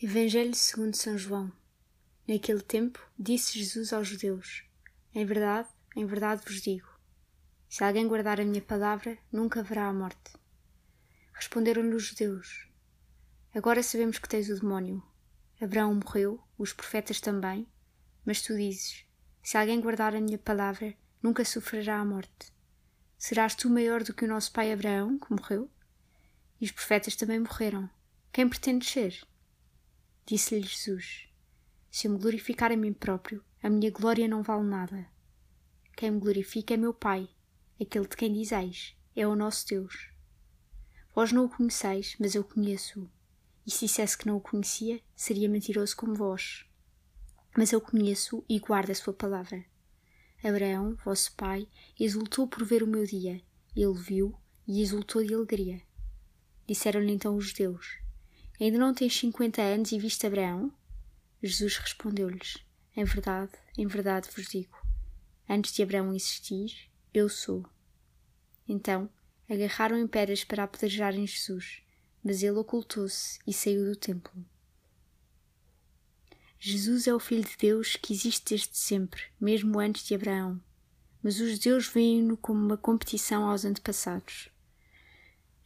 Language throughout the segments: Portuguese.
Evangelho segundo São João. Naquele tempo, disse Jesus aos judeus: Em verdade, em verdade vos digo: se alguém guardar a minha palavra, nunca verá a morte. Responderam-lhe os judeus: Agora sabemos que tens o demónio. Abraão morreu, os profetas também, mas tu dizes: Se alguém guardar a minha palavra, nunca sofrerá a morte. Serás tu maior do que o nosso pai Abraão, que morreu? E os profetas também morreram. Quem pretendes ser? Disse-lhe Jesus: Se eu me glorificar a mim próprio, a minha glória não vale nada. Quem me glorifica é meu Pai, aquele de quem dizeis, é o nosso Deus. Vós não o conheceis, mas eu conheço-o. E se dissesse que não o conhecia, seria mentiroso como vós. Mas eu conheço-o e guardo a sua palavra. Abraão, vosso pai, exultou por ver o meu dia. Ele viu e exultou de alegria. Disseram-lhe então os judeus: Ainda não tens cinquenta anos e viste Abraão? Jesus respondeu-lhes: Em verdade, em verdade vos digo: antes de Abraão existir, eu sou. Então agarraram em pedras para apedrejarem Jesus, mas ele ocultou-se e saiu do templo. Jesus é o Filho de Deus que existe desde sempre, mesmo antes de Abraão, mas os judeus veem-no como uma competição aos antepassados.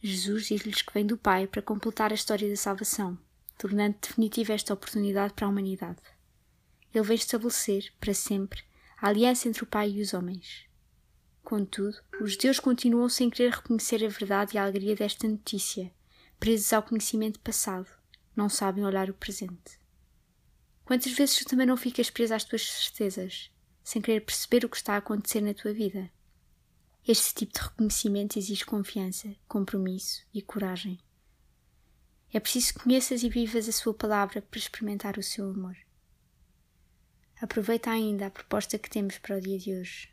Jesus diz-lhes que vem do Pai para completar a história da salvação, tornando definitiva esta oportunidade para a humanidade. Ele vem estabelecer, para sempre, a aliança entre o Pai e os homens. Contudo, os judeus continuam sem querer reconhecer a verdade e a alegria desta notícia, presos ao conhecimento passado, não sabem olhar o presente. Quantas vezes tu também não ficas preso às tuas certezas, sem querer perceber o que está a acontecer na tua vida? Este tipo de reconhecimento exige confiança, compromisso e coragem. É preciso que conheças e vivas a sua palavra para experimentar o seu amor. Aproveita ainda a proposta que temos para o dia de hoje.